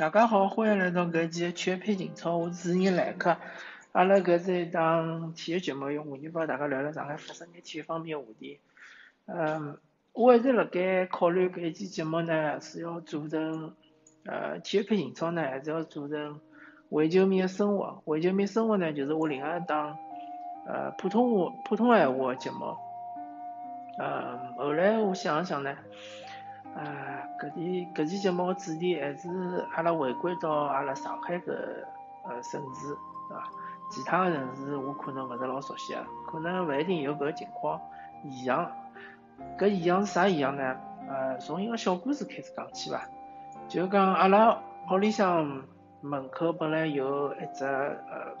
大家好，欢迎来到搿期全篇情操，我是主持人来客。阿拉搿是一档体育节目，用话题帮大家聊聊上海发生眼体育方面个话题。嗯，我一直辣盖考虑搿一期节目呢，是要做成呃体育篇情操呢，还是要做成为球迷个生活？为球迷生活呢，就是我另外一档呃普通话普通闲话个节目。嗯，后来我想了想呢。啊，搿期搿期节目个主题还是阿拉回归到阿拉上海搿呃城市，是伐？其他个城市我可能勿是老熟悉啊，可能勿一定有搿个情况异样。搿异样是啥异样呢？呃，从一个小故事开始讲起伐。就讲阿拉屋里向门口本来有一只呃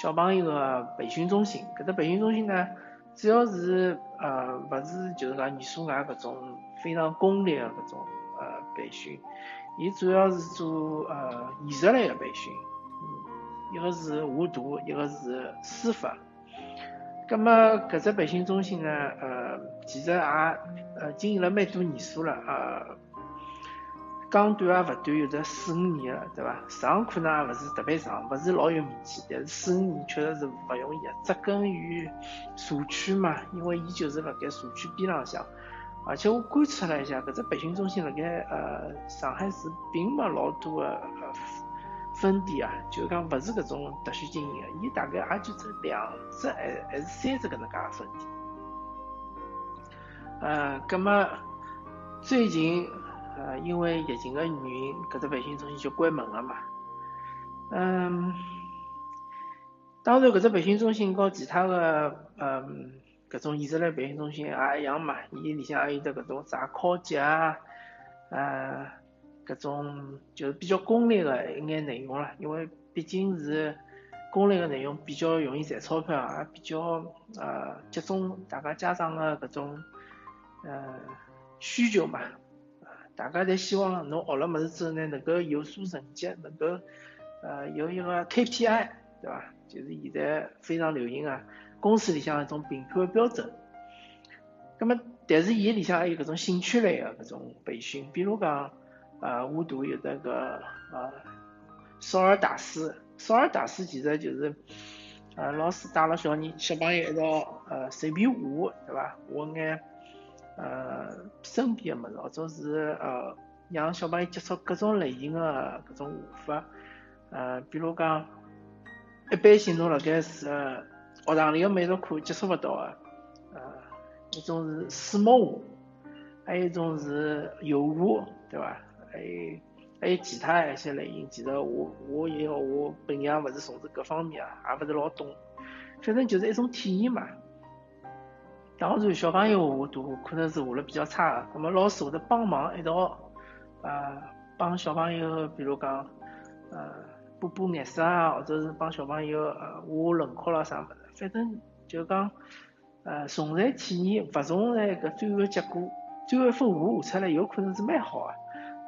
小朋友个培训中心，搿只培训中心呢，主要是呃勿是就是讲艺术外搿种。非常功利的搿种呃培训，伊主要是做呃艺术类的培训，一个是画图，一个是书法。葛么搿只培训中心呢，呃，其实也呃经营了蛮多年数了，呃，讲短也勿短，有得四五年了，对伐？上可能也勿是特别长，勿是老有名气，但是四五年确实是勿容易个，扎根于社区嘛，因为伊就是辣盖社区边浪向。而且我观察了一下，搿只培训中心辣盖呃上海市并没老多的呃分店啊，就讲勿是搿种特许经营的，伊大概也就只两只还还是三只搿能介个分店。呃，葛么最近呃因为疫情个原因，搿只培训中心就关门了嘛。嗯，当然搿只培训中心和其他的嗯。搿种艺术类培训中心也一样嘛，伊里向也有得搿种啥考级啊，呃，搿种就是比较功利个一眼内容啦，因为毕竟是功利个内容，比较容易赚钞票，也比较呃集中大家家长个搿种呃需求嘛，大家侪希望侬学了物事之后呢，能够有所成绩，能够呃有一个 KPI，对伐？就是现在非常流行啊。公司里向一种评判标准，那么但是伊里向还有搿种兴趣类的搿种培训，比如讲，呃，画图有那个呃，少儿大师，少儿大师其实就是，呃，老师带了小人小朋友一道呃随便画，对伐？画眼呃身边的物事，或者是呃让小朋友接触各种类型的搿种画法，呃，比如讲，一般性侬辣盖是。学堂里个美术课接触勿到个，呃，一种是水墨画，还有一种是油画，对伐？还有还有其他一些类型。其实我我因为我本业勿是从事搿方面啊，也勿是老懂，反正就是一种体验嘛。当然，小朋友画图可能是画了比较差个，那么老师会得帮忙一道，呃，帮小朋友，比如讲，呃，补补颜色啊，或者是帮小朋友呃画轮廓啦啥物事。反正就讲，呃，重在体验，勿重在搿最后个结果。最后一幅画画出来有可能是蛮好个，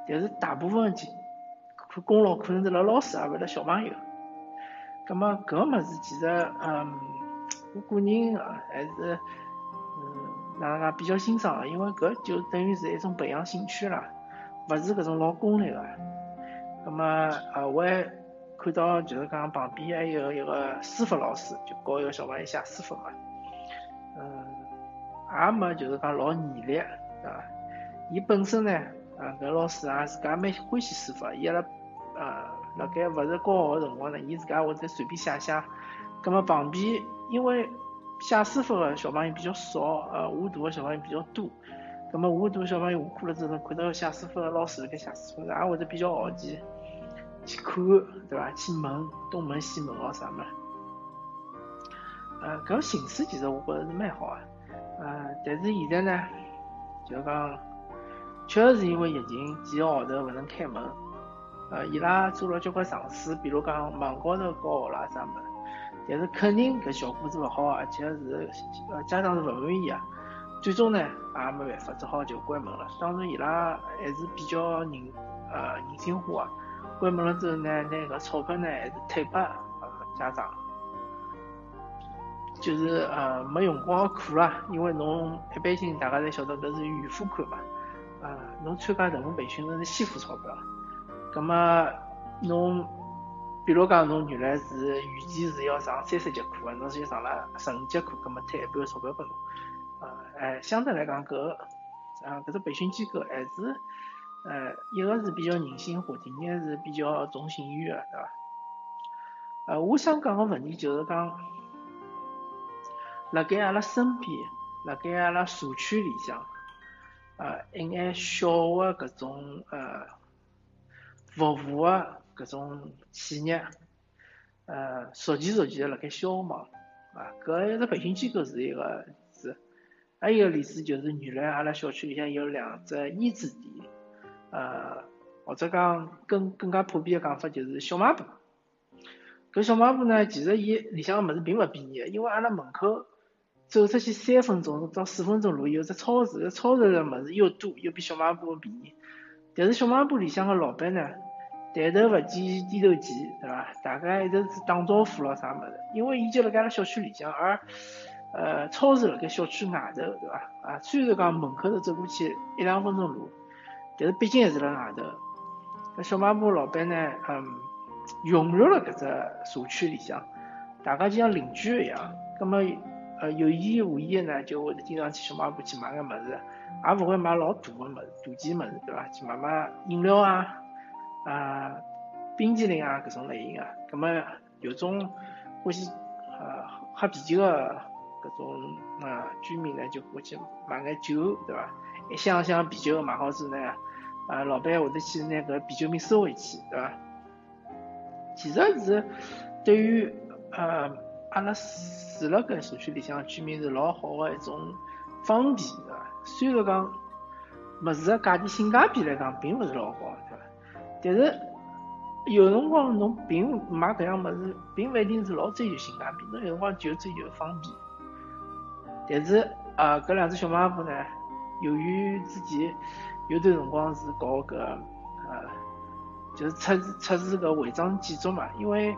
但是大部分功功劳可能是辣老师，而勿辣小朋友。葛末搿个物事其实，嗯，我个人还是，嗯，哪能讲比较欣赏个，因为搿就等于是一种培养兴趣啦，勿是搿种老功利个。葛末呃，我还。看到就是讲旁边还有一个书法老师，就教一个小朋友写书法嘛，嗯，也没就是讲老严厉，对伐？伊本身呢，啊，搿老师啊自家蛮欢喜书法，伊拉呃辣盖勿是教学个辰光呢，伊自家会得随便写写。葛末旁边因为写书法个小朋友比较少，呃，画图个小朋友比较多，葛末画图小朋友下课了之后，看到写书法个老师辣盖写书法，也会得比较好奇。看，对伐？去问东问西问哦，啥么？呃，搿形式其实我觉着是蛮好啊。呃，但是现在呢，就讲，确实是因为疫情几个号头勿能开门。呃，伊拉做了交关尝试，比如讲网高头教学啦啥么？但是肯定搿效果是勿好，而且是呃家长是勿满意啊。最终呢，也没办法，只好就关门了。当然，伊拉还是比较人呃人性化啊。关门了之后呢，那个钞票呢还是退拨呃家长，就是呃没用光的课啦，因为侬一般性大家侪晓得搿是预付款嘛，啊，侬参加任何培训都是先付钞票，葛么侬，比如讲侬原来是预计是要上三十节课个，侬先上了十五节课，葛么退一半钞票拨侬，啊，哎，相对来讲搿个，啊，搿只培训机构还是，呃，一个是比较人性化，第二个是比较重信誉个，对伐？呃，我想讲个问题就是讲，辣盖阿拉身边，辣盖阿拉社区里向，呃，一眼小个搿种呃服务个搿种企业，呃，逐渐逐渐辣盖消亡，啊，搿一只培训机构是一个例子，还有一个例子就是原来阿拉小区里向有两只益智店，呃，或者讲更更加普遍的讲法就是小卖部。搿小卖部呢，其实伊里向个物事并勿便宜，因为阿拉门口走出去三分钟到四分钟路有只超市，超市个物事又多又比小卖部便宜。但是小卖部里向个老板呢，抬头勿见低头见，对伐？大家一直是打招呼咯啥物事，因为伊就辣盖阿拉小区里向，而呃超市辣盖小区外头，对伐？啊，虽然讲门口头走过去一两分钟路，但是毕竟还是辣外头。搿小卖部老板呢，嗯。融入了搿只社区里向，大家就像邻居一样。葛么，呃，有意无意呢，就会经常去小卖部去买个物事，也勿会买老大个物事，大件物事，对伐？去买买饮料啊，啊，冰淇淋啊，搿种类型个。葛么，有种欢喜呃喝啤酒个搿种啊居民呢，就欢喜买眼酒，对伐？一箱箱啤酒买好之后呢，呃，老板会得去拿搿啤酒瓶收回去，对伐？其实是对于呃阿拉住辣搿社区里向居民是老好个一种方便，对伐？虽然讲物事个价钿性价比来讲并勿是老高，对伐？但是有辰光侬并买搿样物事，并勿一定是老追求性价比，侬有辰光就追求方便。但是啊，搿两只小卖部呢，由于之前有段辰光是搞搿呃。就是测试测试个违章建筑嘛，因为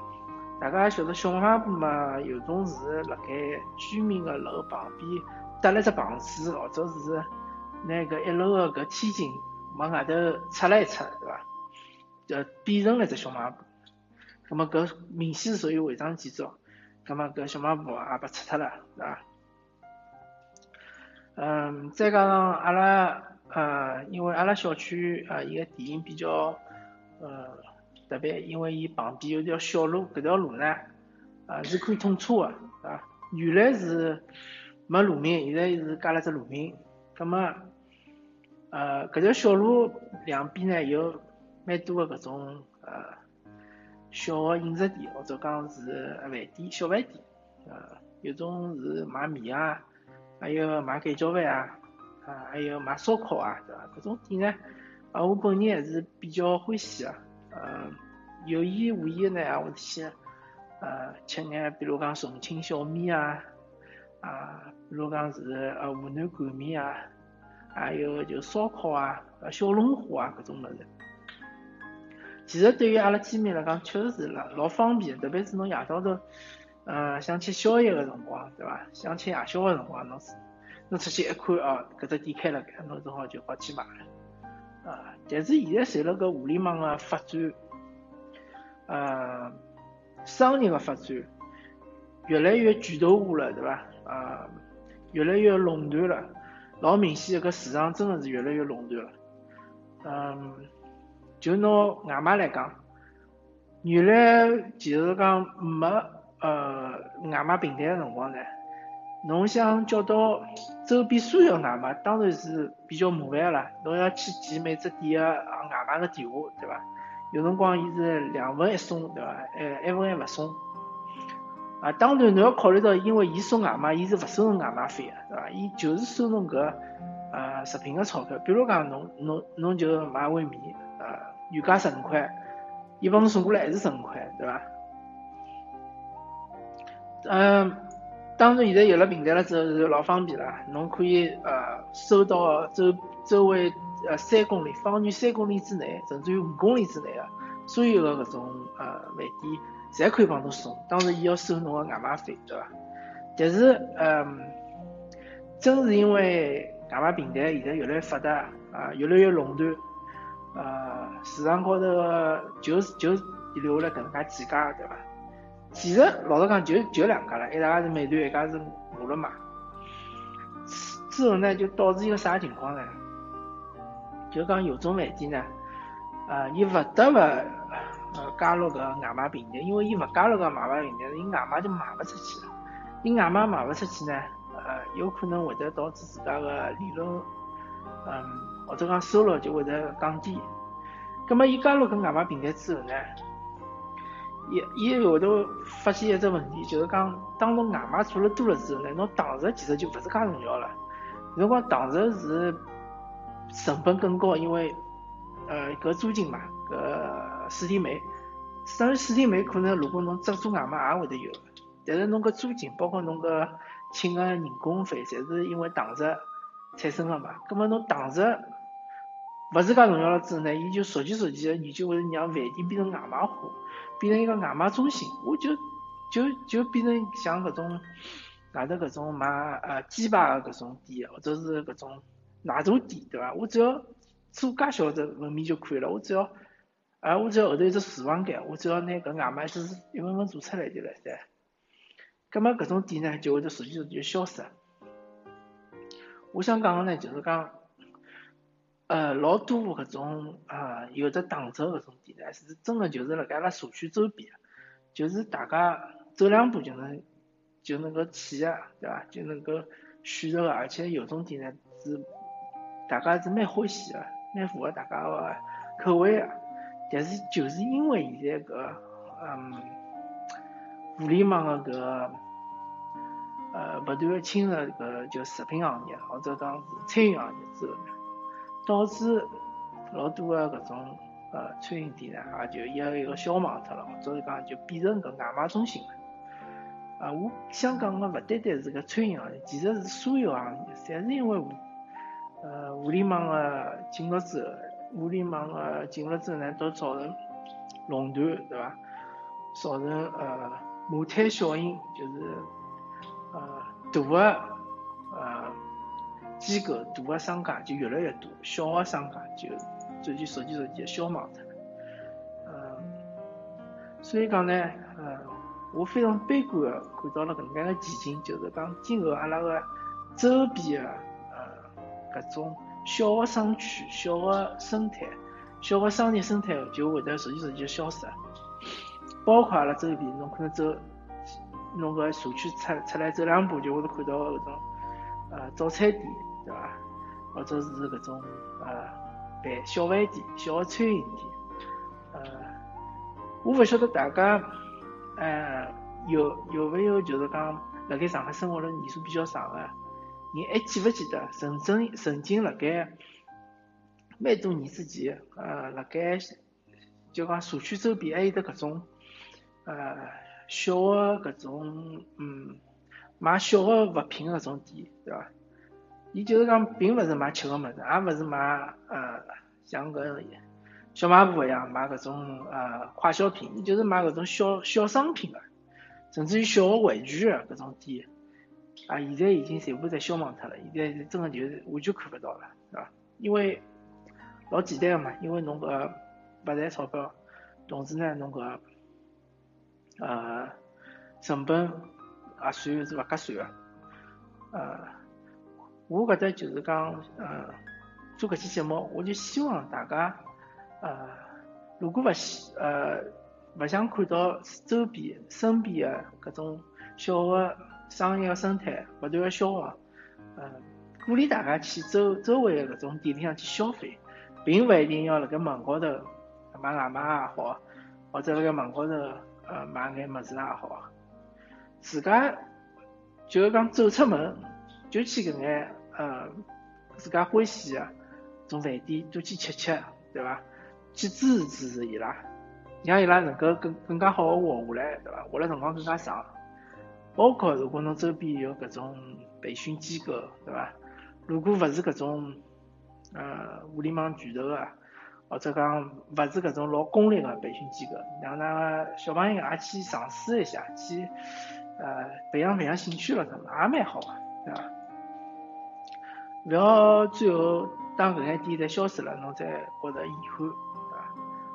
大家也晓得小卖部嘛，有种是辣盖居民个楼旁边搭了只棚子，或者是拿个一楼个搿天井往外头拆了一拆，对伐？就变成了一只小卖部。那么搿明显是属于违章建筑，那么搿小卖部也被拆脱了，对伐？嗯，再加上阿拉呃，因为阿拉小区啊，伊个地形比较。呃，特别因为伊旁边有条小路，搿条路呢，啊是可以通车的，啊，原来是没路面，现在是加了只路面。葛么，呃，搿条小路两边呢有蛮多的搿种呃小的饮食店，或者讲是饭店、小饭店，呃，有种是卖面啊，还有卖盖浇饭啊，啊，还有卖烧烤啊，对伐？搿种店呢。啊，我本人还是比较欢喜啊，呃，有意无意呢，也会去呃吃眼，比如讲重庆小面啊，啊，比如讲是呃湖南擀面啊，还有就烧烤啊，小龙虾啊，搿种物事。其实对于阿拉居民来讲，确实是老老方便，特别是侬夜到头，呃，想吃宵夜个辰光，对伐？想吃夜宵个辰光，侬是侬出去一看哦，搿只店开了盖，侬正好就好去买了。啊！但是现在随了搿互联网个发展，呃，商业个发展越来越巨头化了，对伐？啊，越来越垄断了，老明显搿市场真的是越来越垄断了。嗯，就拿外卖来讲，原来其实讲没呃外卖平台个辰光呢。侬想叫到周边所有外卖，当然是比较麻烦啦。侬要去记每只店个外卖个电话，对伐？有辰光伊是两份一送，对伐？哎，一份还勿送。啊，当然侬要考虑到，因为伊送外卖，伊是勿收侬外卖费个，对伐？伊就是收侬搿呃食品个钞票。比如讲，侬侬侬就买碗面，呃，原价十五块，伊帮侬送过来还是十五块，对伐？嗯。当然，现在有了平台了之后是老方便了，侬可以呃收到周周围呃三公里方圆三公里之内，甚至于五公里之内的所有的搿种呃饭店，侪可以帮侬送。当然，伊要收侬个外卖费，对伐？但是，嗯，正是因为外卖平台现在越来越发达啊，越来越垄断，呃市场高头就就留了搿能介几家，对伐？其实老实讲就就两家了，一家是美团，一家是饿了么。之后呢，就导致一个啥情况呢？就讲有种饭店呢，呃，伊勿得勿呃加入搿外卖平台，因为伊勿加入搿外卖平台，伊外卖就卖勿出去了。伊外卖卖勿出去呢，呃，有可能会得导致自家个利润，嗯，或者讲收入就会得降低。葛末伊加入搿外卖平台之后呢？伊伊后头发现一只问题，就是讲，当侬外卖做了多了之后呢，侬堂食其实就勿是介重要了。如果堂食是成本更高，因为呃搿租金嘛，搿水电煤，当然水电煤可能如果侬只做外卖也会得有，但是侬搿租金，包括侬搿请个人工费，侪是因为堂食产生个嘛。葛末侬堂食勿是介重要了之后呢，伊就逐渐逐渐个研究会让饭店变成外卖化。变成一个外卖中心，我就就就变成像搿种外头搿种卖呃鸡排个搿种店，或者是搿种奶茶店，对伐？我只要做介小只门面就可以了，我只要啊，我只要后头一只厨房间，我只要拿搿外卖就是一份份做出来就了噻。葛末搿种店呢，就会得逐渐逐渐消失。我想讲个呢，就是讲。呃，老多搿种啊，有的打折搿种店呢，是真个就是辣盖阿拉社区周边，就是大家走两步就能就能够去个，对伐？就能够选择个，而且有种店呢是大家是蛮欢喜个，蛮符合大家个口味个。但是就是因为现在搿嗯互联网个搿呃不断个侵入搿就食品行业，或者讲是餐饮行业之后呢。导致老多个搿种呃餐饮店呢，也就一个一个消亡脱了，或者是讲就变成搿外卖中心了。啊，我想讲个勿单单是搿餐饮行业，其实是所有行业，侪是因为互呃互联网个进入之后，互联网个进入之后呢，都造成垄断，对伐？造成呃母滩效应，就是呃大个呃。机构大个商家就越来越多，小个商家就逐渐逐渐逐渐消亡脱了。嗯，所以讲呢，呃，我非常悲观个看到了搿能介个前景，就是讲今后阿拉个周边个呃搿种小个商区、小个生态、小个商业生态就会得逐渐逐渐消失。包括阿拉周边，侬可能走侬个社区出出来走两步，就会得看到搿种呃早餐店。对伐？或者是搿种呃饭小饭店、小餐饮店，呃，我勿晓得大家呃有有勿有就是讲辣盖上海生活了年数比较长个，你还记勿记得曾经曾经辣盖蛮多年之前，呃，辣盖就讲社区周边还有得搿种呃小个搿种嗯卖小个物品搿种店，对伐？伊就是讲，并勿是买吃个物事，也勿是买呃像搿小卖部一样买搿种呃快消品，伊就是买搿种小小商品个，甚至于小个玩具个搿种店，啊，现在已经全部侪消亡脱了，现在真个就是完全看勿到了，是伐？因为老简单个嘛，因为侬搿勿赚钞票，同时呢，侬搿呃成本也算是勿合算个，呃。我搿搭就是讲，呃，做搿期节目，我就希望大家，呃，如果勿希，呃，勿想看到周边、身边个搿种小个商业个生态勿断个消亡，呃，鼓励大家去周周围个搿种店里向去消费，并勿一定要辣盖门高头买外卖也好，或者辣盖门高头呃买眼物事也好，自家就是讲走出门就去搿眼。呃，自家欢喜个种饭店多去吃吃，对伐？去支持支持伊拉，让伊拉能够更更加好个活下来，对伐？活了辰光更加长。包括如果侬周边有搿种培训机构，对伐？如果勿是搿种呃互联网巨头个，或者讲勿是搿种老公立个培训机构，让那小朋友也去尝试一下，去呃培养培养兴趣了，什么也蛮好个，对伐？勿要最后当搿眼点侪消失了，侬再觉着遗憾，对伐？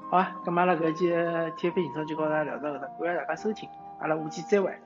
好啊，咁阿拉搿期体育飞行车就告大家聊到搿搭，感谢大家收听，阿拉下期再会。